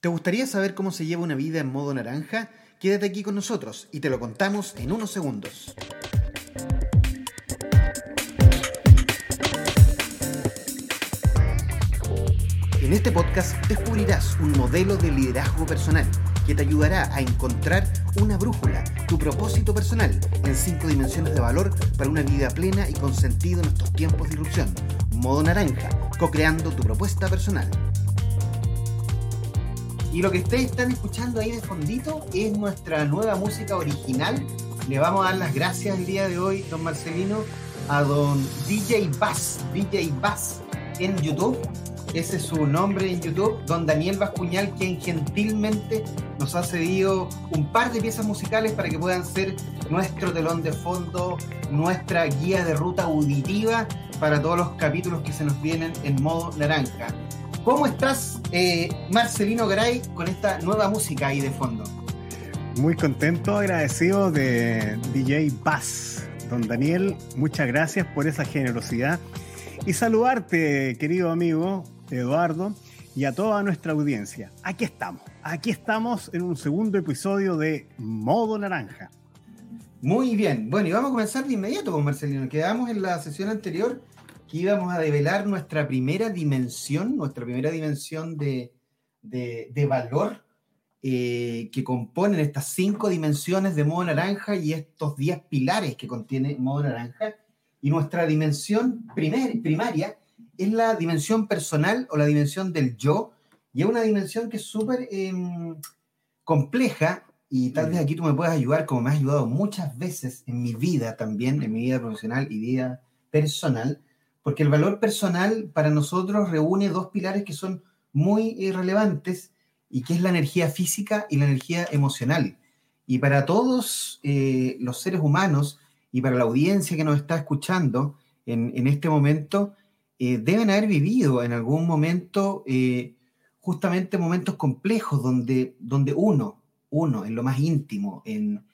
¿Te gustaría saber cómo se lleva una vida en modo naranja? Quédate aquí con nosotros y te lo contamos en unos segundos. En este podcast descubrirás un modelo de liderazgo personal que te ayudará a encontrar una brújula, tu propósito personal en cinco dimensiones de valor para una vida plena y con sentido en estos tiempos de irrupción. Modo naranja, co-creando tu propuesta personal. Y lo que ustedes están escuchando ahí de fondito es nuestra nueva música original. Le vamos a dar las gracias el día de hoy, don Marcelino, a don DJ Bass, DJ Bass en YouTube. Ese es su nombre en YouTube, don Daniel Bascuñal, quien gentilmente nos ha cedido un par de piezas musicales para que puedan ser nuestro telón de fondo, nuestra guía de ruta auditiva para todos los capítulos que se nos vienen en modo naranja. ¿Cómo estás, eh, Marcelino Garay, con esta nueva música ahí de fondo? Muy contento, agradecido de DJ Paz. Don Daniel, muchas gracias por esa generosidad. Y saludarte, querido amigo Eduardo, y a toda nuestra audiencia. Aquí estamos, aquí estamos en un segundo episodio de Modo Naranja. Muy bien, bueno, y vamos a comenzar de inmediato con Marcelino. Quedamos en la sesión anterior que íbamos a develar nuestra primera dimensión, nuestra primera dimensión de, valor eh, que componen estas cinco dimensiones de modo naranja y estos diez pilares que contiene modo naranja. Y nuestra dimensión primer, primaria es la dimensión personal o la dimensión del yo, y es una dimensión que es súper em, compleja y tal vez aquí tú me puedas ayudar, como me has ayudado muchas veces en mi vida también, en mi vida profesional y vida personal, porque el valor personal para nosotros reúne dos pilares que son muy eh, relevantes y que es la energía física y la energía emocional. Y para todos eh, los seres humanos y para la audiencia que nos está escuchando en, este momento, eh, deben haber vivido en algún momento justamente momentos complejos donde, donde uno, uno, en lo más íntimo, en,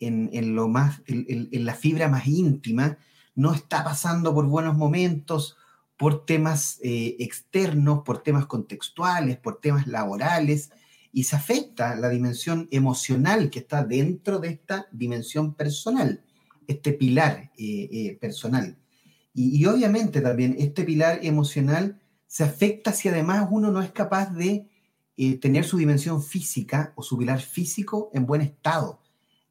en, lo más, en la fibra más íntima, no está pasando por buenos momentos, por temas eh, externos, por temas contextuales, por temas laborales, y se afecta la dimensión emocional que está dentro de esta dimensión personal, este pilar eh, eh, personal. Y, y, obviamente también este pilar emocional se afecta si además uno no es capaz de tener su dimensión física o su pilar físico en buen estado.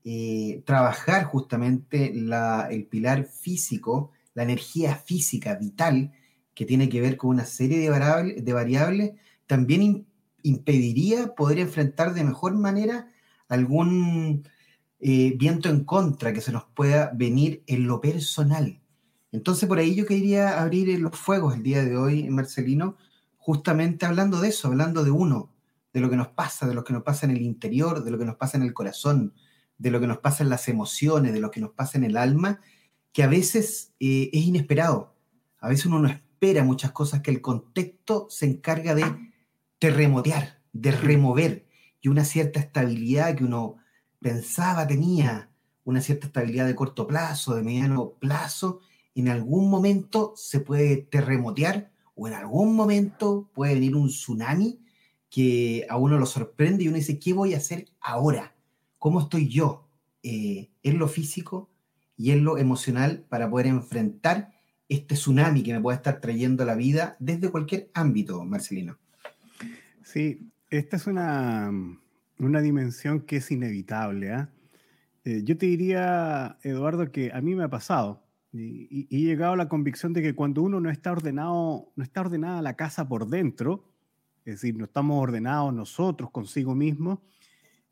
Eh, trabajar justamente el pilar físico, la energía física vital, que tiene que ver con una serie de, variables, también impediría poder enfrentar de mejor manera algún eh, viento en contra que se nos pueda venir en lo personal. Entonces, por ahí yo quería abrir los fuegos el día de hoy, Marcelino, justamente hablando de eso, hablando de uno, de lo que nos pasa, de lo que nos pasa en el interior, de lo que nos pasa en el corazón, de lo que nos pasa en las emociones, de lo que nos pasa en el alma, que a veces eh, es inesperado. A veces uno no espera muchas cosas que el contexto se encarga de terremotear, de remover, y una cierta estabilidad que uno pensaba tenía, una cierta estabilidad de corto plazo, de mediano plazo, en algún momento se puede terremotear o en algún momento puede venir un tsunami que a uno lo sorprende y uno dice, ¿qué voy a hacer ahora? Cómo estoy yo eh, en lo físico y en lo emocional para poder enfrentar este tsunami que me puede estar trayendo la vida desde cualquier ámbito, Marcelino. Sí, esta es una, una dimensión que es inevitable. ¿ah? Eh, yo te diría, Eduardo, que a mí me ha pasado y, he llegado a la convicción de que cuando uno no está ordenado, no está ordenada la casa por dentro, es decir, no estamos ordenados nosotros consigo mismos,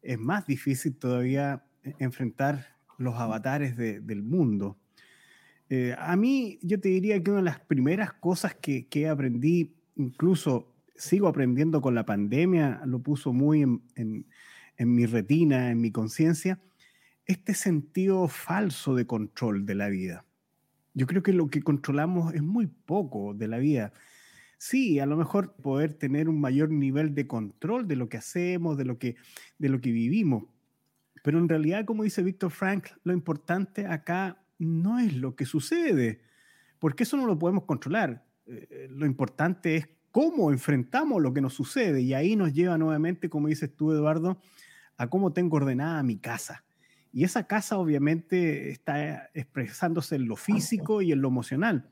es más difícil todavía e-, enfrentar los avatares del mundo. Eh, a mí, yo te diría que una de las primeras cosas que, que aprendí, incluso sigo aprendiendo con la pandemia, lo puso muy en, en mi retina, en mi conciencia, este sentido falso de control de la vida. Yo creo que lo que controlamos es muy poco de la vida sí, a lo mejor poder tener un mayor nivel de control de lo que hacemos, de lo que, de lo que vivimos. Pero en realidad, como dice Víctor Frank, lo importante acá no es lo que sucede, porque eso no lo podemos controlar. Eh, lo importante es cómo enfrentamos lo que nos sucede. Y ahí nos lleva nuevamente, como dices tú, Eduardo, a cómo tengo ordenada mi casa. Y esa casa obviamente está expresándose en lo físico y en lo emocional.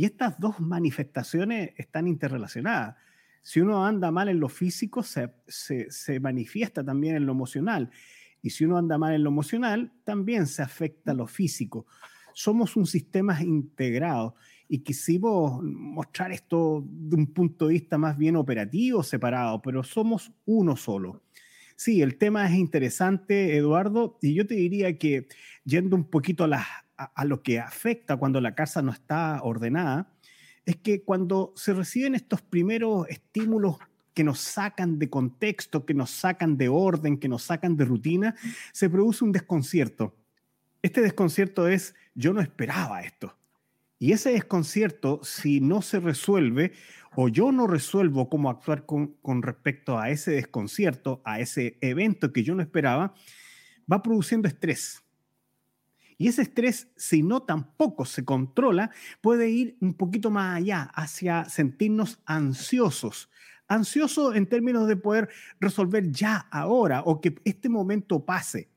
Y estas dos manifestaciones están interrelacionadas. Si uno anda mal en lo físico, se, se, manifiesta también en lo emocional. Y si uno anda mal en lo emocional, también se afecta lo físico. Somos un sistema integrado y quisimos mostrar esto de un punto de vista más bien operativo, separado, pero somos uno solo. Sí, el tema es interesante, Eduardo, y yo te diría que yendo un poquito a, a, lo que afecta cuando la casa no está ordenada, es que cuando se reciben estos primeros estímulos que nos sacan de contexto, que nos sacan de orden, que nos sacan de rutina, se produce un desconcierto. Este desconcierto es, yo no esperaba esto. Y ese desconcierto, si no se resuelve, o yo no resuelvo cómo actuar con, respecto a ese desconcierto, a ese evento que yo no esperaba, va produciendo estrés. Y ese estrés, si no tampoco se controla, puede ir un poquito más allá, hacia sentirnos ansiosos. Ansiosos en términos de poder resolver ya, ahora, o que este momento pase.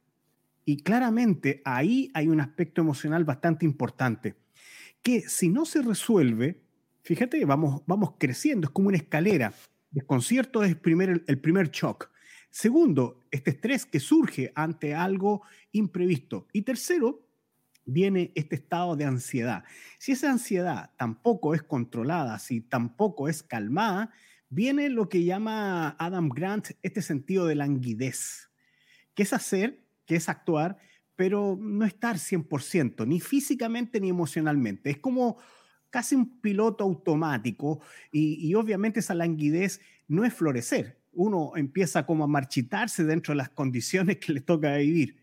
Y claramente ahí hay un aspecto emocional bastante importante, que si no se resuelve, fíjate, vamos, vamos creciendo, es como una escalera. Desconcierto es primer, el primer shock. Segundo, este estrés que surge ante algo imprevisto. Y tercero, viene este estado de ansiedad. Si esa ansiedad tampoco es controlada, si tampoco es calmada, viene lo que llama Adam Grant este sentido de languidez, que es hacer, que es actuar, pero no estar 100%, ni físicamente ni emocionalmente. Es como casi un piloto automático y, obviamente esa languidez no es florecer. Uno empieza como a marchitarse dentro de las condiciones que le toca vivir.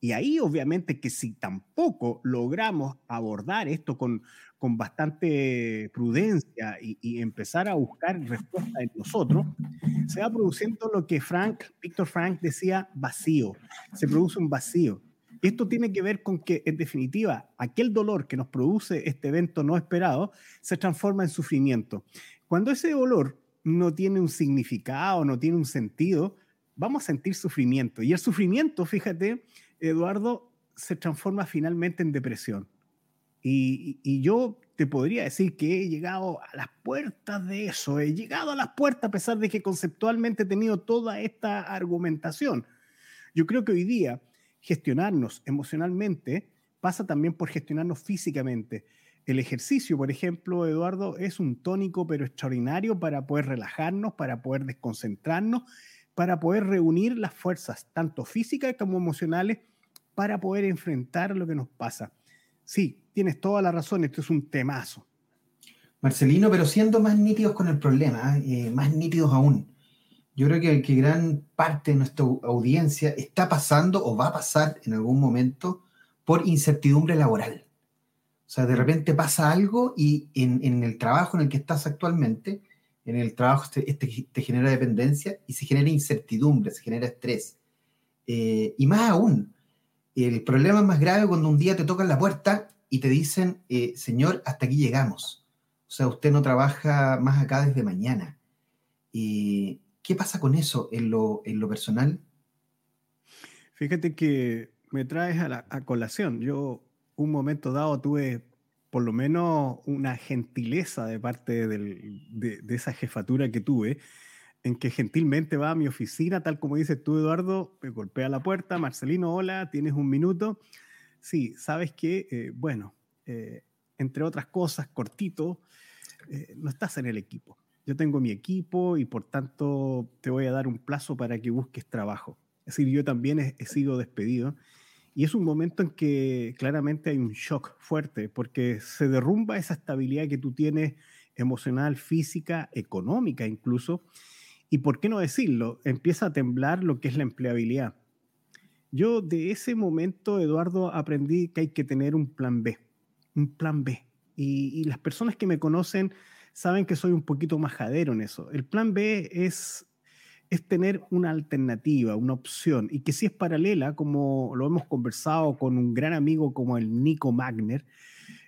Y ahí obviamente que si tampoco logramos abordar esto con, con bastante prudencia y, empezar a buscar respuesta en nosotros, se va produciendo lo que Frank, Víctor Frank decía, vacío. Se produce un vacío. Esto tiene que ver con que, en definitiva, aquel dolor que nos produce este evento no esperado se transforma en sufrimiento. Cuando ese dolor no tiene un significado, no tiene un sentido, vamos a sentir sufrimiento. Y el sufrimiento, fíjate, Eduardo, se transforma finalmente en depresión. Y, yo te podría decir que he llegado a las puertas de eso, he llegado a las puertas a pesar de que conceptualmente he tenido toda esta argumentación. Yo creo que hoy día gestionarnos emocionalmente pasa también por gestionarnos físicamente. El ejercicio, por ejemplo, Eduardo, es un tónico pero extraordinario para poder relajarnos, para poder desconcentrarnos, para poder reunir las fuerzas, tanto físicas como emocionales, para poder enfrentar lo que nos pasa. Sí, tienes toda la razón, esto es un temazo. Marcelino, pero siendo más nítidos con el problema, eh, más nítidos aún yo creo que, gran parte de nuestra audiencia está pasando o va a pasar en algún momento por incertidumbre laboral. O sea, de repente pasa algo y en el trabajo en el que estás actualmente, en el trabajo este, este te genera dependencia y se genera incertidumbre, se genera estrés. Eh, y más aún, el problema es más grave cuando un día te tocan la puerta y te dicen, eh, señor, hasta aquí llegamos. O sea, usted no trabaja más acá desde mañana. Y ¿Qué pasa con eso en lo, en lo personal? Fíjate que me traes a, la, colación. Yo un momento dado tuve por lo menos una gentileza de parte de, esa jefatura que tuve, en que gentilmente va a mi oficina, tal como dices tú, Eduardo, me golpea la puerta, Marcelino, hola, tienes un minuto. Sí, sabes que, eh, bueno, eh, entre otras cosas, cortito, eh, no estás en el equipo yo tengo mi equipo y por tanto te voy a dar un plazo para que busques trabajo. Es decir, yo también he, sido despedido y es un momento en que claramente hay un shock fuerte porque se derrumba esa estabilidad que tú tienes emocional, física, económica incluso. Y por qué no decirlo, empieza a temblar lo que es la empleabilidad. Yo de ese momento, Eduardo, aprendí que hay que tener un plan B, un plan B. Y, y las personas que me conocen saben que soy un poquito majadero en eso. El plan B es, es tener una alternativa, una opción, y que si es paralela, como lo hemos conversado con un gran amigo como el Nico Magner,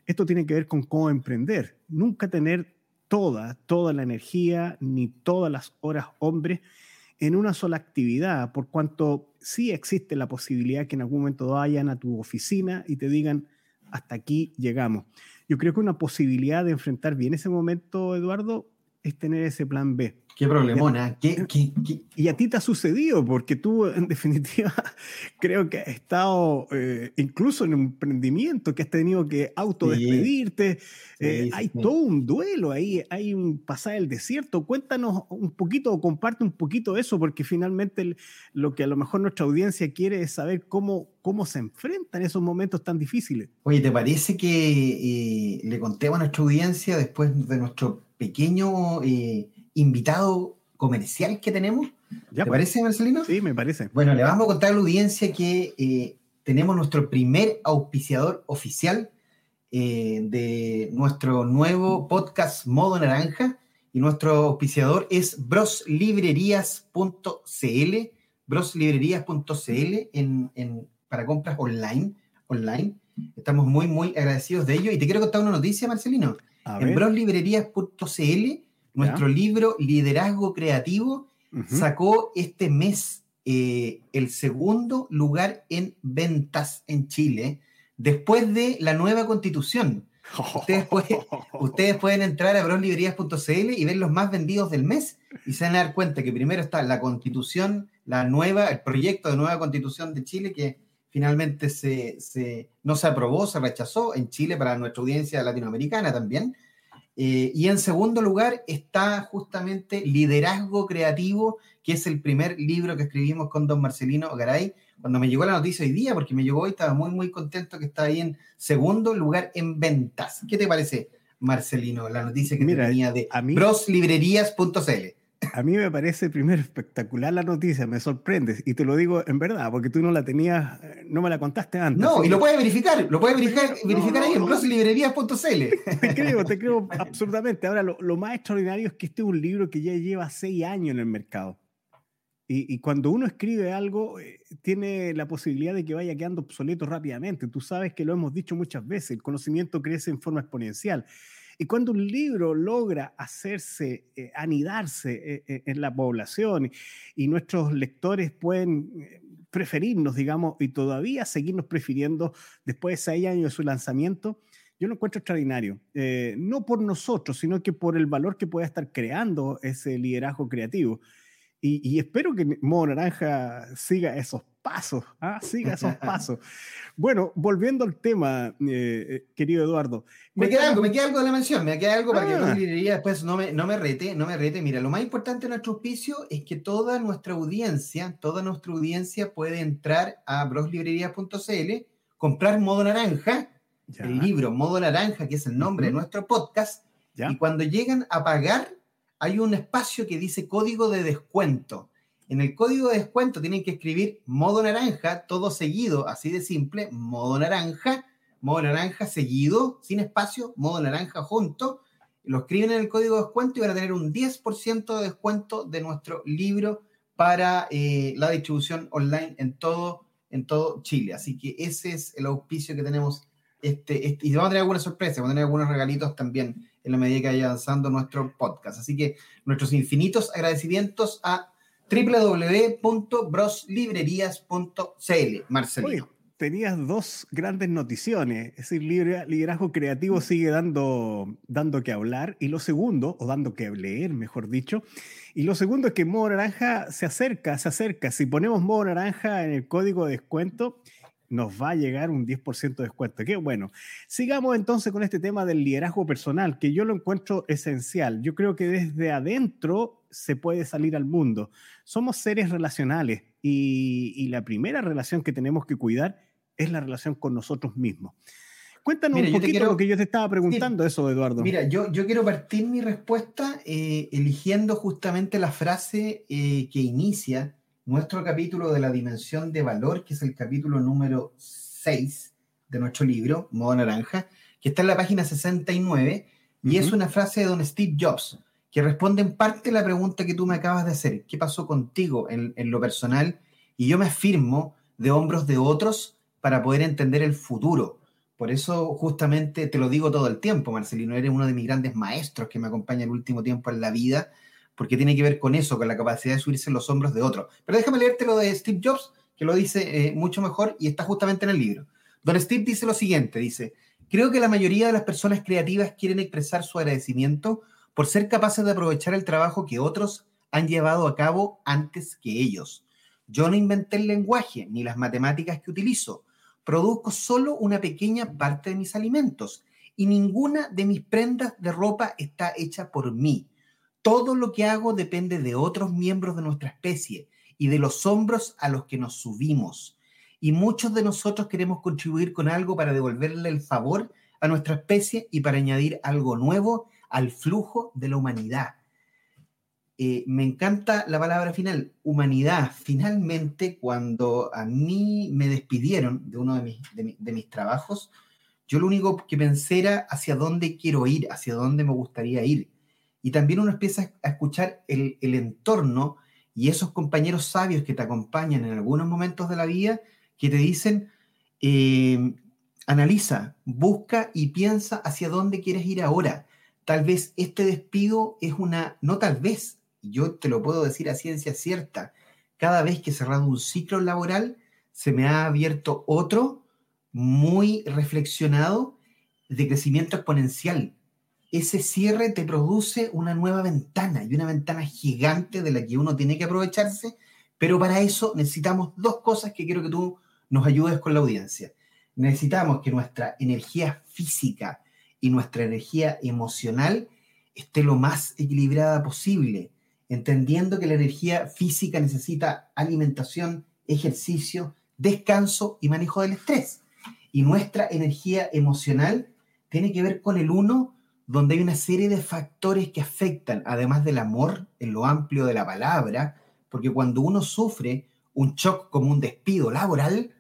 esto tiene que ver con cómo emprender. Nunca tener toda, toda la energía ni todas las horas hombres en una sola actividad, por cuanto sí existe la posibilidad que en algún momento vayan a tu oficina y te digan, hasta aquí llegamos. Yo creo que una posibilidad de enfrentar bien ese momento, Eduardo, es tener ese plan B. Qué problemona. ¿Qué, Y a ti te ha sucedido, porque tú, en definitiva, creo que has estado eh, incluso en un emprendimiento que has tenido que autodespedirte. Eh, hay todo un duelo ahí, hay un pasar el desierto. Cuéntanos un poquito o comparte un poquito eso, porque finalmente lo que a lo mejor nuestra audiencia quiere es saber cómo, cómo se enfrentan esos momentos tan difíciles. Oye, ¿te parece que eh, le contemos a nuestra audiencia después de nuestro pequeño invitado comercial que tenemos. ¿Te pues. parece, Marcelino? Sí, me parece. Bueno, le vamos a contar a la audiencia que eh, tenemos nuestro primer auspiciador oficial eh, de nuestro nuevo podcast Modo Naranja. Y nuestro auspiciador es broslibrerías.cl, broslibrerías.cl en, en, para compras online, online. Estamos muy, muy agradecidos de ello. Y te quiero contar una noticia, Marcelino. en broslibrerías.cl nuestro libro Liderazgo Creativo sacó este mes eh, el segundo lugar en ventas en Chile, después de la nueva constitución. Ustedes, pueden, entrar a broslibrerías.cl y ver los más vendidos del mes y se van a dar cuenta que primero está la constitución, la nueva, el proyecto de nueva constitución de Chile que finalmente se, no se aprobó, se rechazó en Chile para nuestra audiencia latinoamericana también. Eh, y en segundo lugar está justamente Liderazgo Creativo, que es el primer libro que escribimos con don Marcelino Garay. Cuando me llegó la noticia hoy día, porque me llegó hoy, estaba muy, muy contento que está ahí en segundo lugar en ventas. ¿Qué te parece, Marcelino, la noticia que tenía de broslibrerías.cl? A mí me parece primero espectacular la noticia, me sorprendes y te lo digo en verdad, porque tú no la tenías, eh, no me la contaste antes. No, y lo puedes verificar, lo puedes verificar, verificar ahí en broslibrerías.cl. Te creo, te creo absolutamente. Ahora, lo, más extraordinario es que este es un libro que ya lleva seis años en el mercado. Y, y, cuando uno escribe algo, eh, tiene la posibilidad de que vaya quedando obsoleto rápidamente. Tú sabes que lo hemos dicho muchas veces, el conocimiento crece en forma exponencial. Y cuando un libro logra hacerse, eh, anidarse eh, eh, en la población y nuestros lectores pueden preferirnos, digamos, y todavía seguirnos prefiriendo después de seis años de su lanzamiento, yo lo encuentro extraordinario. no por nosotros, sino que por el valor que puede estar creando ese liderazgo creativo. Y, espero que Modo Naranja siga esos pasos, ¿ah? siga esos pasos. Bueno, volviendo al tema, eh, eh, querido Eduardo. Me queda algo, me queda algo de la mención, me queda algo para que la ah. librería después no me, no me rete, no me rete. Mira, lo más importante de nuestro auspicio es que toda nuestra audiencia, toda nuestra audiencia puede entrar a broslibrería.cl, comprar Modo Naranja, el libro Modo Naranja, que es el nombre de nuestro podcast, y cuando llegan a pagar hay un espacio que dice código de descuento. En el código de descuento tienen que escribir modo naranja, todo seguido, así de simple, modo naranja, modo naranja seguido, sin espacio, modo naranja junto. Lo escriben en el código de descuento y van a tener un 10% de descuento de nuestro libro para eh, la distribución online en todo, en todo Chile. Así que ese es el auspicio que tenemos. Este, este y vamos a tener algunas sorpresas, vamos a tener algunos regalitos también en la medida que vaya avanzando nuestro podcast. Así que nuestros infinitos agradecimientos a www.broslibrerías.cl. Marcelino. tenías dos grandes noticiones, es decir, liderazgo creativo sigue dando, dando que hablar, y lo segundo, o dando que leer, mejor dicho, y lo segundo es que Modo Naranja se acerca, se acerca. Si ponemos Modo Naranja en el código de descuento, nos va a llegar un 10% de descuento. Qué bueno. Sigamos entonces con este tema del liderazgo personal, que yo lo encuentro esencial. Yo creo que desde adentro se puede salir al mundo. Somos seres relacionales y, la primera relación que tenemos que cuidar es la relación con nosotros mismos. Cuéntanos un poquito lo que yo te estaba preguntando, eso, Eduardo. Mira, yo, yo quiero partir mi respuesta eh, eligiendo justamente la frase eh, que inicia nuestro capítulo de la dimensión de valor, que es el capítulo número 6 de nuestro libro, Modo Naranja, que está en la página 69, y es una frase de don Steve Jobs, que responde en parte a la pregunta que tú me acabas de hacer, ¿qué pasó contigo en, en lo personal? Y yo me afirmo de hombros de otros para poder entender el futuro, Por eso justamente te lo digo todo el tiempo, Marcelino, eres uno de mis grandes maestros que me acompaña el último tiempo en la vida, porque tiene que ver con eso, con la capacidad de subirse los hombros de otro. Pero déjame leerte lo de Steve Jobs, que lo dice eh, mucho mejor y está justamente en el libro. Don Steve dice lo siguiente, dice, creo que la mayoría de las personas creativas quieren expresar su agradecimiento por ser capaces de aprovechar el trabajo que otros han llevado a cabo antes que ellos. Yo no inventé el lenguaje ni las matemáticas que utilizo. Produzco solo una pequeña parte de mis alimentos y ninguna de mis prendas de ropa está hecha por mí. Todo lo que hago depende de otros miembros de nuestra especie y de los hombros a los que nos subimos. Y muchos de nosotros queremos contribuir con algo para devolverle el favor a nuestra especie y para añadir algo nuevo al flujo de la humanidad. Eh, me encanta la palabra final, humanidad. Finalmente, cuando a mí me despidieron de uno de mis, de, mis trabajos, yo lo único que pensé era hacia dónde quiero ir, hacia dónde me gustaría ir. Y también uno empieza a escuchar el, entorno y esos compañeros sabios que te acompañan en algunos momentos de la vida, que te dicen, eh, analiza, busca y piensa hacia dónde quieres ir ahora Tal vez este despido es una, no tal vez, yo te lo puedo decir a ciencia cierta, cada vez que he cerrado un ciclo laboral, se me ha abierto otro muy reflexionado de crecimiento exponencial. Ese cierre te produce una nueva ventana y una ventana gigante de la que uno tiene que aprovecharse, pero para eso necesitamos dos cosas que quiero que tú nos ayudes con la audiencia. Necesitamos que nuestra energía física, y nuestra energía emocional esté lo más equilibrada posible, entendiendo que la energía física necesita alimentación, ejercicio, descanso y manejo del estrés. Y nuestra energía emocional tiene que ver con el uno, donde hay una serie de factores que afectan, además del amor, en lo amplio de la palabra, porque cuando uno sufre un shock como un despido laboral,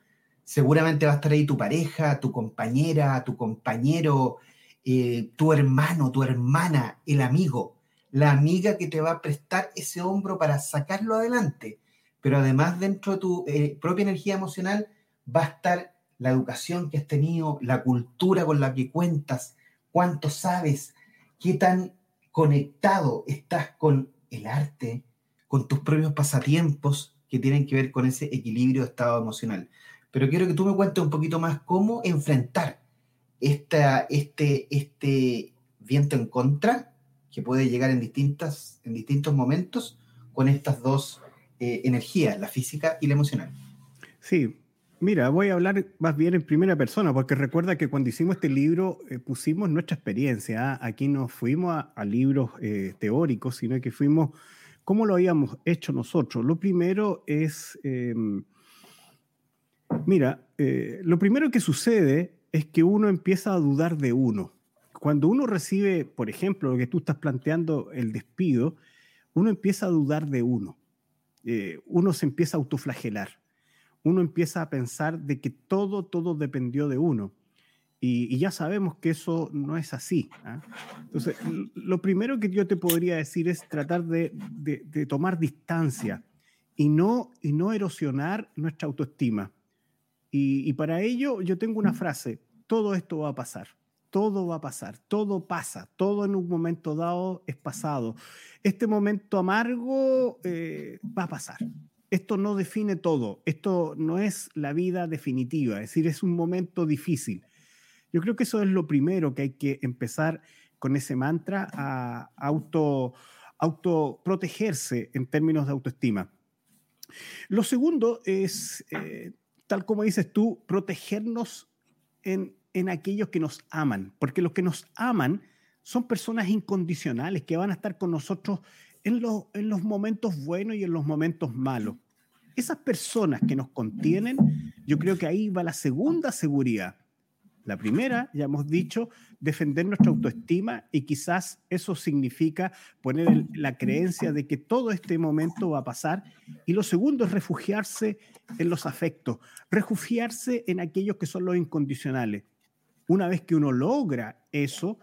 seguramente va a estar ahí tu pareja, tu compañera, tu compañero, eh, tu hermano, tu hermana, el amigo, la amiga que te va a prestar ese hombro para sacarlo adelante. Pero además dentro de tu eh, propia energía emocional va a estar la educación que has tenido, la cultura con la que cuentas, cuánto sabes, qué tan conectado estás con el arte, con tus propios pasatiempos que tienen que ver con ese equilibrio de estado emocional. Pero quiero que tú me cuentes un poquito más cómo enfrentar este, este viento en contra que puede llegar en, distintas, en distintos momentos con estas dos eh, energías, la física y la emocional. Sí, mira, voy a hablar más bien en primera persona, porque recuerda que cuando hicimos este libro eh, pusimos nuestra experiencia. ¿ah? Aquí no fuimos a, libros eh, teóricos, sino que fuimos cómo lo habíamos hecho nosotros. Lo primero es, em, mira, lo primero que sucede es que uno empieza a dudar de uno. Cuando uno recibe, por ejemplo, lo que tú estás planteando, el despido, uno empieza a dudar de uno. Eh, uno se empieza a autoflagelar. Uno empieza a pensar de que todo, todo dependió de uno. Y, ya sabemos que eso no es así. ¿ah? Entonces, lo primero que yo te podría decir es tratar de, tomar distancia y no, y no erosionar nuestra autoestima. Y, para ello yo tengo una frase, todo esto va a pasar, todo va a pasar, todo pasa, todo en un momento dado es pasado. Este momento amargo eh, va a pasar. Esto no define todo, esto no es la vida definitiva, es decir, es un momento difícil. Yo creo que eso es lo primero que hay que empezar con ese mantra a auto, auto protegerse en términos de autoestima. Lo segundo es eh, tal como dices tú, protegernos en, aquellos que nos aman, porque los que nos aman son personas incondicionales que van a estar con nosotros en, en los momentos buenos y en los momentos malos. Esas personas que nos contienen, yo creo que ahí va la segunda seguridad. La primera, ya hemos dicho, defender nuestra autoestima y quizás eso significa poner la creencia de que todo este momento va a pasar. Y lo segundo es refugiarse en los afectos, refugiarse en aquellos que son los incondicionales. Una vez que uno logra eso,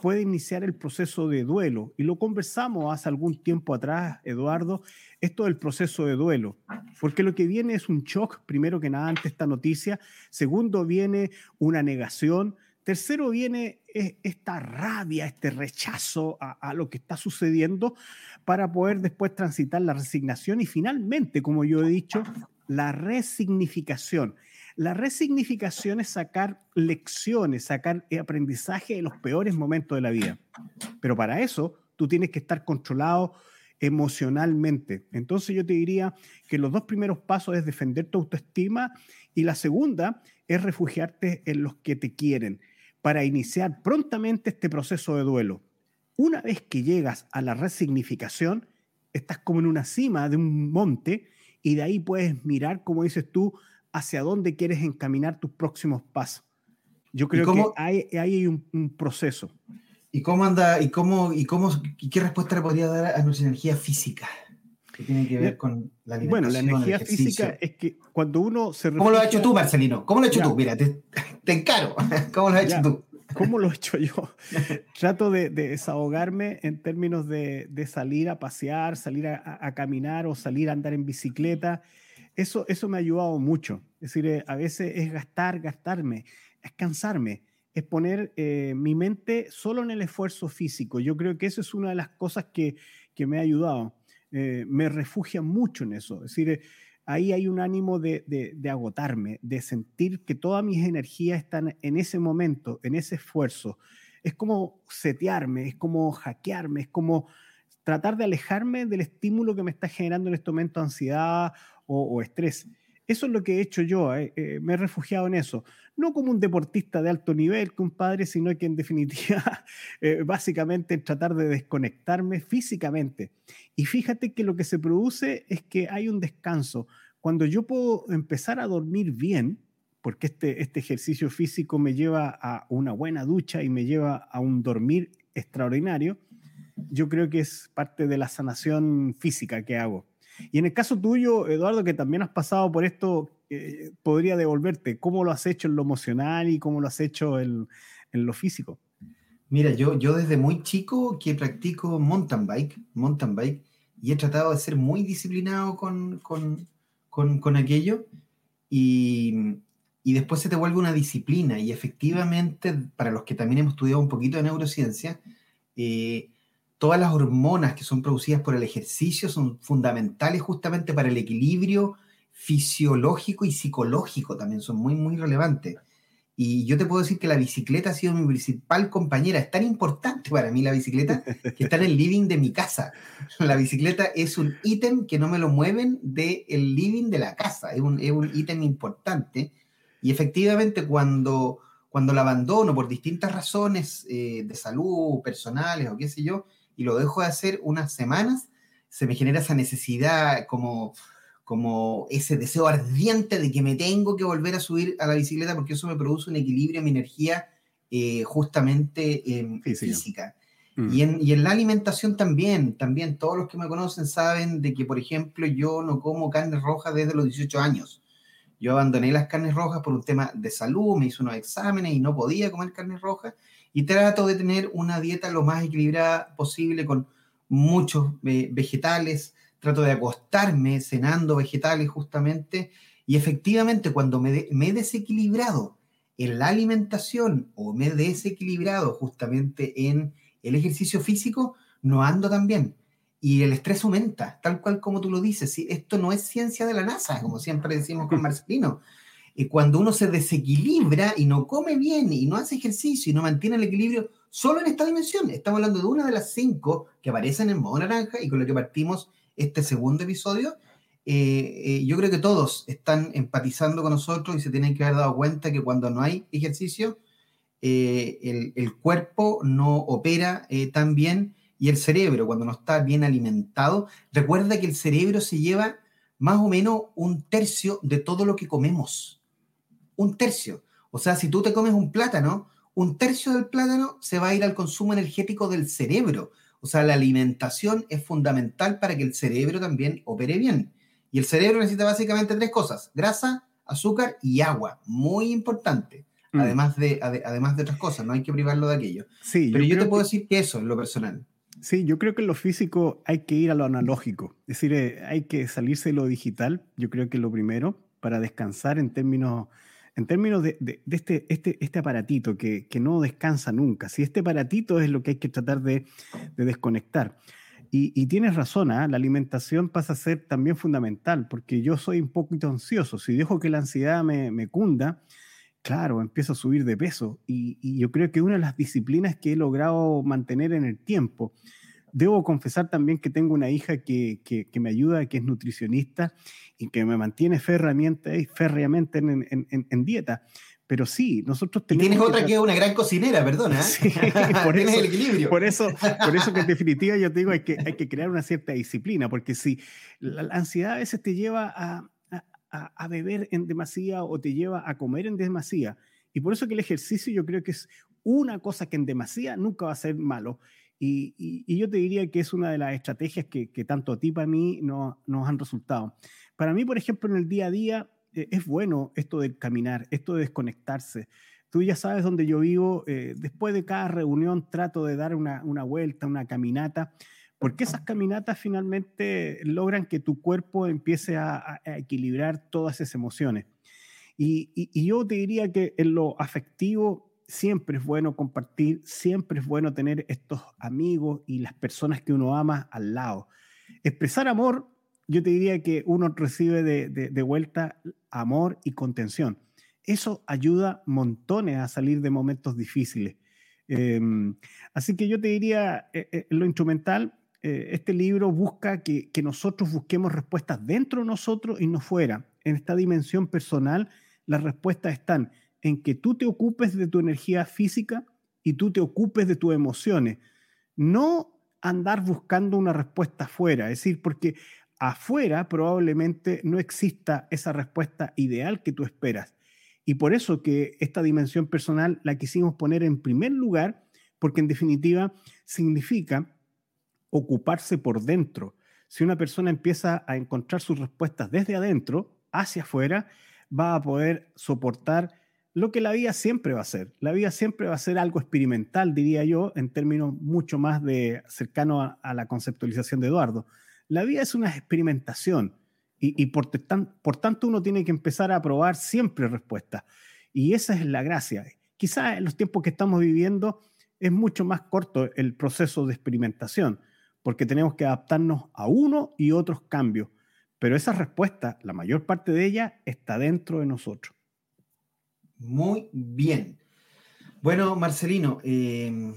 puede iniciar el proceso de duelo. Y lo conversamos hace algún tiempo atrás, Eduardo, esto del proceso de duelo. porque lo que viene es un shock, primero que nada, ante esta noticia, segundo viene una negación, tercero viene esta rabia, este rechazo a, lo que está sucediendo para poder después transitar la resignación y finalmente, como yo he dicho, la resignificación. La resignificación es sacar lecciones, sacar aprendizaje de los peores momentos de la vida. Pero para eso tú tienes que estar controlado emocionalmente. Entonces yo te diría que los dos primeros pasos es defender tu autoestima y la segunda es refugiarte en los que te quieren para iniciar prontamente este proceso de duelo. Una vez que llegas a la resignificación, estás como en una cima de un monte y de ahí puedes mirar, como dices tú, hacia dónde quieres encaminar tus próximos pasos. Yo creo que hay, hay un proceso. ¿Y cómo anda, y cómo, y cómo, y qué respuesta le podría dar a nuestra energía física? Que tiene que ver con la alimentación, Bueno, la energía física es que cuando uno se ¿Cómo lo has hecho tú, Marcelino? ¿Cómo lo has hecho tú? Mira, te, encaro. ¿Cómo lo has hecho tú? ¿Cómo lo he hecho yo? Trato de, desahogarme en términos de, de, salir a pasear, salir a, a, caminar o salir a andar en bicicleta. Eso, eso me ha ayudado mucho. Es decir, eh, a veces es gastar, gastarme, es cansarme es poner eh, mi mente solo en el esfuerzo físico. Yo creo que eso es una de las cosas que, me ha ayudado. Eh, me refugia mucho en eso. Es decir, ahí hay un ánimo de, agotarme, de sentir que todas mis energías están en ese momento, en ese esfuerzo. Es como setearme, es como hackearme, es como tratar de alejarme del estímulo que me está generando en este momento ansiedad o, estrés. Eso es lo que he hecho yo, eh, me he refugiado en eso no como un deportista de alto nivel, compadre, sino que en definitiva, eh, básicamente tratar de desconectarme físicamente. Y fíjate que lo que se produce es que hay un descanso. Cuando yo puedo empezar a dormir bien, porque este, este ejercicio físico me lleva a una buena ducha y me lleva a un dormir extraordinario, yo creo que es parte de la sanación física que hago. Y en el caso tuyo, Eduardo, que también has pasado por esto, eh, podría devolverte. ¿Cómo lo has hecho en lo emocional y cómo lo has hecho en, lo físico? Mira, yo, yo desde muy chico que practico mountain bike, mountain bike, y he tratado de ser muy disciplinado con, con, con, aquello, y, y, después se te vuelve una disciplina, y efectivamente, para los que también hemos estudiado un poquito de neurociencia, eh, todas las hormonas que son producidas por el ejercicio son fundamentales justamente para el equilibrio fisiológico y psicológico también son muy, muy relevantes. Y yo te puedo decir que la bicicleta ha sido mi principal compañera. Es tan importante para mí la bicicleta que está en el living de mi casa. La bicicleta es un ítem que no me lo mueven del el living de la casa. Es un, ítem importante. Y efectivamente cuando, cuando la abandono por distintas razones eh, de salud, personales o qué sé yo, y lo dejo de hacer unas semanas, se me genera esa necesidad como como ese deseo ardiente de que me tengo que volver a subir a la bicicleta porque eso me produce un equilibrio en mi energía eh, justamente em, física. Mm. Y, en, y, en, la alimentación también, también todos los que me conocen saben de que, por ejemplo, yo no como carne roja desde los 18 años. Yo abandoné las carnes rojas por un tema de salud, me hice unos exámenes y no podía comer carne roja y trato de tener una dieta lo más equilibrada posible con muchos eh, vegetales, trato de acostarme cenando vegetales justamente, y efectivamente cuando me, he desequilibrado en la alimentación o me he desequilibrado justamente en el ejercicio físico, no ando tan bien. Y el estrés aumenta, tal cual como tú lo dices. Esto no es ciencia de la NASA, como siempre decimos con Marcelino. Y cuando uno se desequilibra y no come bien y no hace ejercicio y no mantiene el equilibrio solo en esta dimensión, estamos hablando de una de las cinco que aparecen en modo naranja y con lo que partimos este segundo episodio, eh, eh, yo creo que todos están empatizando con nosotros y se tienen que haber dado cuenta que cuando no hay ejercicio, eh, el, cuerpo no opera tan bien y el cerebro, cuando no está bien alimentado, recuerda que el cerebro se lleva más o menos un tercio de todo lo que comemos. Un tercio. O sea, si tú te comes un plátano, un tercio del plátano se va a ir al consumo energético del cerebro. O sea, la alimentación es fundamental para que el cerebro también opere bien. Y el cerebro necesita básicamente tres cosas, grasa, azúcar y agua. Muy importante. Mm. Además, de, además de otras cosas, no hay que privarlo de aquello. Sí, Pero yo, te puedo decir que eso es lo personal. Sí, yo creo que en lo físico hay que ir a lo analógico, es decir, eh, hay que salirse de lo digital, yo creo que es lo primero, para descansar en términos, en términos de, este, este, este aparatito que, no descansa nunca. Si este aparatito es lo que hay que tratar de, desconectar. Y, tienes razón, ¿ah? la alimentación pasa a ser también fundamental, porque yo soy un poquito ansioso. Si dejo que la ansiedad me cunda, claro, empiezo a subir de peso. Y, yo creo que una de las disciplinas que he logrado mantener en el tiempo, debo confesar también que tengo una hija que, me ayuda, que es nutricionista y que me mantiene férreamente, férreamente en, dieta. Pero sí, nosotros tenemos. Y tienes otra que es una gran cocinera, perdona. ¿eh? Sí, por eso, el equilibrio. Por eso, por eso que en definitiva yo te digo, hay que, hay que crear una cierta disciplina, porque si la ansiedad a veces te lleva a, a, beber en demasía o te lleva a comer en demasía. Y por eso que el ejercicio yo creo que es una cosa que en demasía nunca va a ser malo. Y, yo te diría que es una de las estrategias que, tanto a ti para mí no, nos han resultado. Para mí, por ejemplo, en el día a día eh, es bueno esto de caminar, esto de desconectarse. Tú ya sabes dónde yo vivo, eh, después de cada reunión trato de dar una, una vuelta, una caminata porque esas caminatas finalmente logran que tu cuerpo empiece a, equilibrar todas esas emociones. Y, yo te diría que en lo afectivo siempre es bueno compartir, siempre es bueno tener estos amigos y las personas que uno ama al lado. Expresar amor, yo te diría que uno recibe de, vuelta amor y contención. Eso ayuda montones a salir de momentos difíciles. Em, así que yo te diría, eh, eh, lo instrumental, eh, este libro busca que, nosotros busquemos respuestas dentro de nosotros y no fuera. En esta dimensión personal, las respuestas están en que tú te ocupes de tu energía física y tú te ocupes de tus emociones. No andar buscando una respuesta afuera, es decir, porque afuera probablemente no exista esa respuesta ideal que tú esperas. Y por eso que esta dimensión personal la quisimos poner en primer lugar, porque en definitiva significa ocuparse por dentro. Si una persona empieza a encontrar sus respuestas desde adentro hacia afuera, va a poder soportar lo que la vida siempre va a ser. La vida siempre va a ser algo experimental, diría yo, en términos mucho más de cercano a, la conceptualización de Eduardo. La vida es una experimentación y, por, por, tanto uno tiene que empezar a probar siempre respuestas. Y esa es la gracia. Quizás en los tiempos que estamos viviendo es mucho más corto el proceso de experimentación porque tenemos que adaptarnos a uno y otros cambios. Pero esa respuesta, la mayor parte de ella, está dentro de nosotros. Muy bien. Bueno, Marcelino, eh,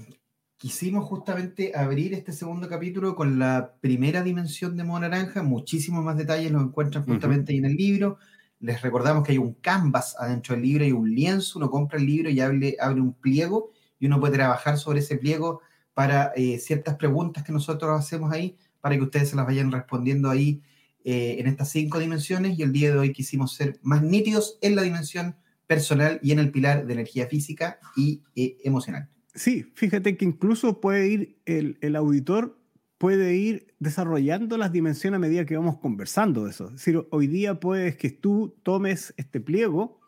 quisimos justamente abrir este segundo capítulo con la primera dimensión de Modo Naranja. Muchísimos más detalles los encuentran justamente ahí en el libro. Les recordamos que hay un canvas adentro del libro y un lienzo. Uno compra el libro y abre, abre un pliego y uno puede trabajar sobre ese pliego para eh, ciertas preguntas que nosotros hacemos ahí, para que ustedes se las vayan respondiendo ahí eh, en estas cinco dimensiones. Y el día de hoy quisimos ser más nítidos en la dimensión personal y en el pilar de energía física y eh, emocional. Sí, fíjate que incluso puede ir el, el, auditor puede ir desarrollando las dimensiones a medida que vamos conversando de eso. Es decir, hoy día puedes que tú tomes este pliego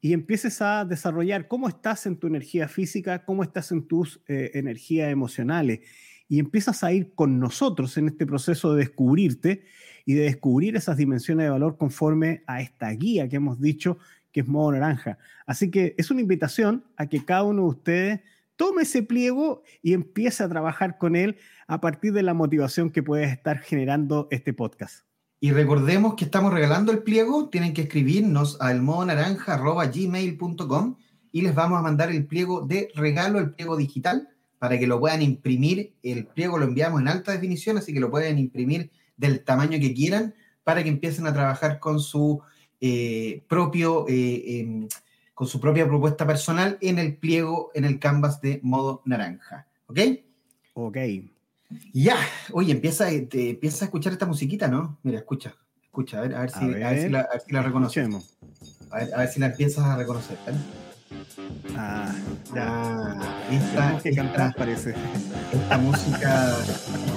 y empieces a desarrollar cómo estás en tu energía física, cómo estás en tus eh, energías emocionales. Y empiezas a ir con nosotros en este proceso de descubrirte y de descubrir esas dimensiones de valor conforme a esta guía que hemos dicho que es modo naranja. Así que es una invitación a que cada uno de ustedes tome ese pliego y empiece a trabajar con él a partir de la motivación que puede estar generando este podcast. Y recordemos que estamos regalando el pliego, tienen que escribirnos a elmodonaranja.gmail.com y les vamos a mandar el pliego de regalo, el pliego digital, para que lo puedan imprimir. El pliego lo enviamos en alta definición, así que lo pueden imprimir del tamaño que quieran para que empiecen a trabajar con su eh, propio... Eh, em, con su propia propuesta personal en el pliego, en el canvas de modo naranja. ¿Ok? Ok. Ya, oye, empieza, te, empieza a escuchar esta musiquita, ¿no? Mira, escucha, escucha, a ver, a ver, si, a ver, si, la, a ver si la reconocemos. A ver, a ver si la empiezas a reconocer. ¿eh? Ah, ya. Ah, esta, que cantar, parece. Esta música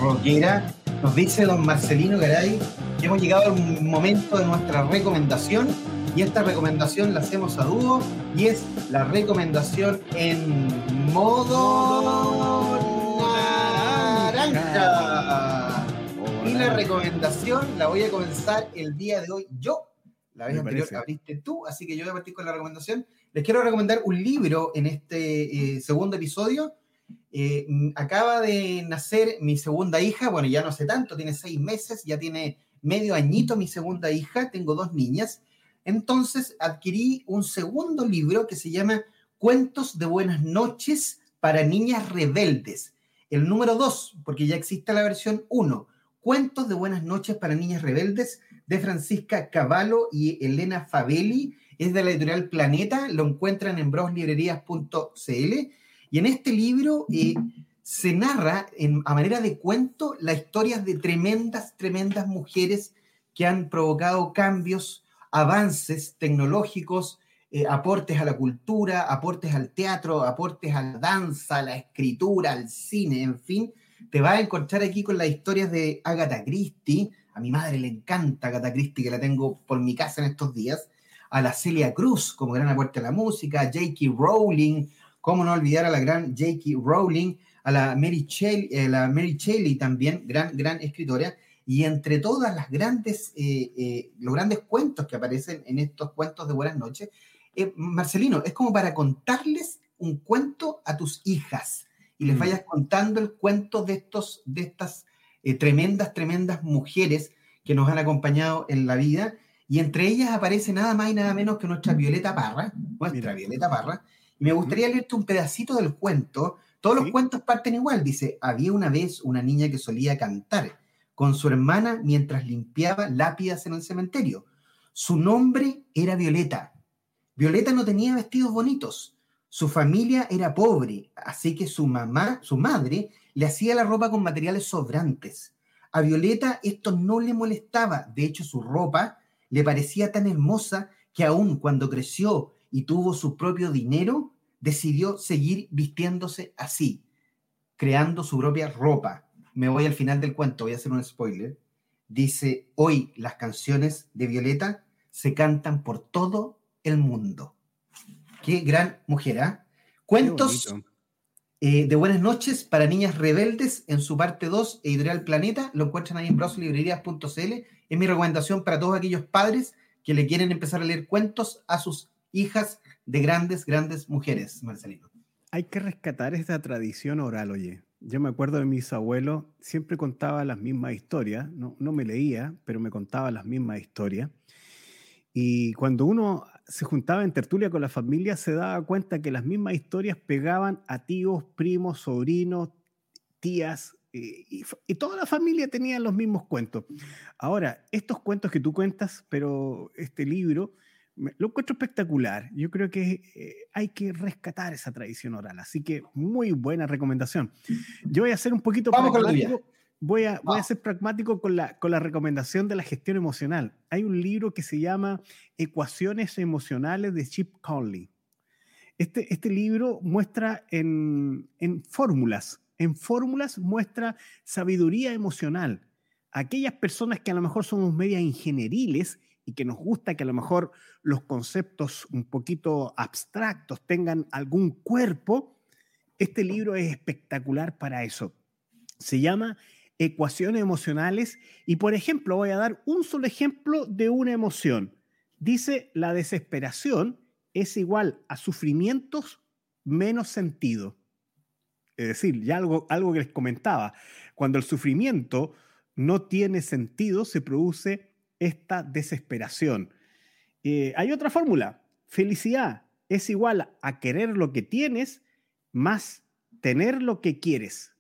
rockera nos dice don Marcelino Garay hemos llegado al momento de nuestra recomendación y esta recomendación la hacemos a dúo y es la recomendación en modo cancha. y la recomendación la voy a comenzar el día de hoy yo. La vez anterior abriste tú, así que yo voy a partir con la recomendación. Les quiero recomendar un libro en este eh, segundo episodio. Eh, acaba de nacer mi segunda hija, bueno, ya no sé tanto, tiene seis meses, ya tiene medio añito mi segunda hija, tengo dos niñas. Entonces adquirí un segundo libro que se llama Cuentos de Buenas noches para Niñas Rebeldes. El número dos, porque ya existe la versión uno. Cuentos de Buenas noches para Niñas Rebeldes de Francisca Cavallo y Elena Favelli. Es de la editorial Planeta, lo encuentran en broslibrerías.cl. Y en este libro eh, se narra en, a manera de cuento la historia de tremendas, tremendas mujeres que han provocado cambios, avances tecnológicos, eh, aportes a la cultura, aportes al teatro, aportes a la danza, a la escritura, al cine, en fin. Te vas a encontrar aquí con las historias de Agatha Christie. A mi madre le encanta Agatha Christie, que la tengo por mi casa en estos días. A la Celia Cruz, como gran aporte a la música. A J.K. Rowling, cómo no olvidar a la gran J.K. Rowling. A la Mary, Shelley, eh, la Mary también, gran, gran escritora. Y entre todas las grandes, eh, los grandes cuentos que aparecen en estos cuentos de Buenas noches, eh, Marcelino, es como para contarles un cuento a tus hijas y les mm. vayas contando el cuento de, estos, de estas eh, tremendas, tremendas mujeres que nos han acompañado en la vida. Y entre ellas aparece nada más y nada menos que nuestra Violeta Parra, nuestra Violeta Parra. Y me gustaría leerte un pedacito del cuento. Todos los cuentos parten igual. Dice, había una vez una niña que solía cantar con su hermana mientras limpiaba lápidas en el cementerio. Su nombre era Violeta Violeta no tenía vestidos bonitos. Su familia era pobre, así que su mamá, su madre, le hacía la ropa con materiales sobrantes. A Violeta esto no le molestaba, de hecho su ropa le parecía tan hermosa que aún cuando creció y tuvo su propio dinero, decidió seguir vistiéndose así, creando su propia ropa. Me voy al final del cuento, voy a hacer un spoiler. Dice, hoy las canciones de Violeta se cantan por todo el mundo. Qué gran mujer, ¿ah? Cuentos eh, de buenas noches para niñas rebeldes en su parte 2, Editorial Planeta. Lo encuentran ahí en broslibrerías.cl. Es mi recomendación para todos aquellos padres que le quieren empezar a leer cuentos a sus hijas de grandes, grandes mujeres, Marcelino. Hay que rescatar esta tradición oral, oye. Yo me acuerdo de mis abuelos, siempre contaba las mismas historias, no, no me leía, pero me contaba las mismas historias. Y cuando uno se juntaba en tertulia con la familia, se daba cuenta que las mismas historias pegaban a tíos, primos, sobrinos, tías, eh, y, toda la familia tenía los mismos cuentos. Ahora, estos cuentos que tú cuentas, pero este libro, lo encuentro espectacular. Yo creo que eh, hay que rescatar esa tradición oral. Así que muy buena recomendación. Yo voy a hacer un poquito... Vamos con voy a, voy a ser pragmático con la, con la recomendación de la gestión emocional. Hay un libro que se llama Ecuaciones Emocionales de Chip Conley. Este, este libro muestra en, en fórmulas, en fórmulas muestra sabiduría emocional. Aquellas personas que a lo mejor somos media ingenieriles y que nos gusta que a lo mejor los conceptos un poquito abstractos tengan algún cuerpo, este libro es espectacular para eso. Se llama ecuaciones emocionales y, por ejemplo, voy a dar un solo ejemplo de una emoción. Dice, la desesperación es igual a sufrimientos menos sentido. Es decir, ya algo, algo que les comentaba, cuando el sufrimiento no tiene sentido, se produce esta desesperación. Eh, hay otra fórmula, felicidad es igual a querer lo que tienes más tener lo que quieres.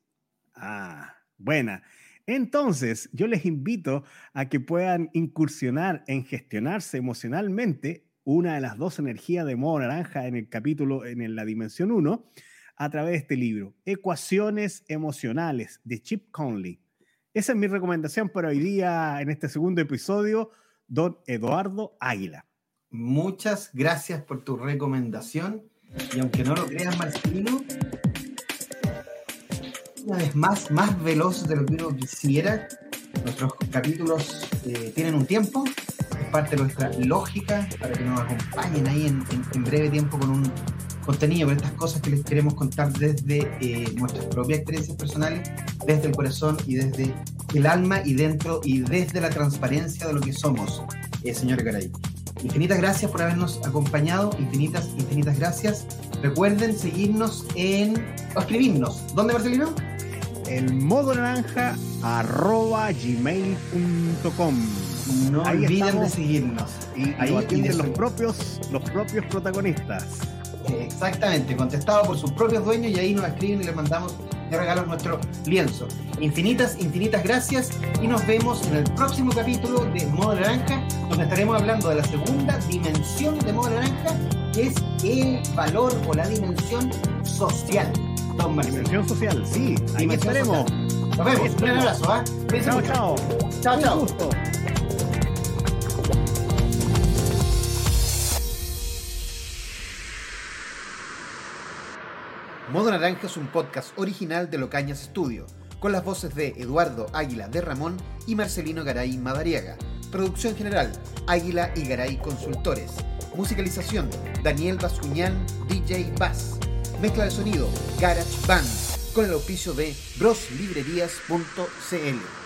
Ah, buena. Entonces, yo les invito a que puedan incursionar en gestionarse emocionalmente, una de las dos energías de modo naranja en el capítulo, en la dimensión 1, a través de este libro, Ecuaciones Emocionales, de Chip Conley. Esa es mi recomendación para hoy día, en este segundo episodio, don Eduardo Águila. Muchas gracias por tu recomendación. Y aunque no lo creas, Marcelino, una vez más, más veloz de lo que uno quisiera. Nuestros capítulos eh, tienen un tiempo, es parte de nuestra lógica para que nos acompañen ahí en, breve tiempo con un contenido, con estas cosas que les queremos contar desde eh, nuestras propias experiencias personales desde el corazón y desde el alma y dentro y desde la transparencia de lo que somos, eh, señor Garay. Infinitas gracias por habernos acompañado, infinitas, infinitas gracias. Recuerden seguirnos en, o escribirnos. ¿Dónde, Marcelino? El modo naranja arroba gmail.com. No olviden de seguirnos. Y ahí atienden los propios, los propios protagonistas. Exactamente, contestado por sus propios dueños y ahí nos escriben y les mandamos de regalo nuestro lienzo. Infinitas, infinitas gracias y nos vemos en el próximo capítulo de Modo Naranja, donde estaremos hablando de la segunda dimensión de Modo Naranja, que es el valor o la dimensión social. Don Dimensión social, sí, ahí estaremos. Nos vemos, un abrazo, ¿ah? Chao, chao. Chao, chao. Modo Naranja es un podcast original de Locañas Studio, con las voces de Eduardo Águila de Ramón y Marcelino Garay Madariaga. Producción general, Águila y Garay Consultores. Musicalización, Daniel Bascuñán, DJ Bass. Mezcla de sonido, Garage Band, con el auspicio de broslibrerías.cl.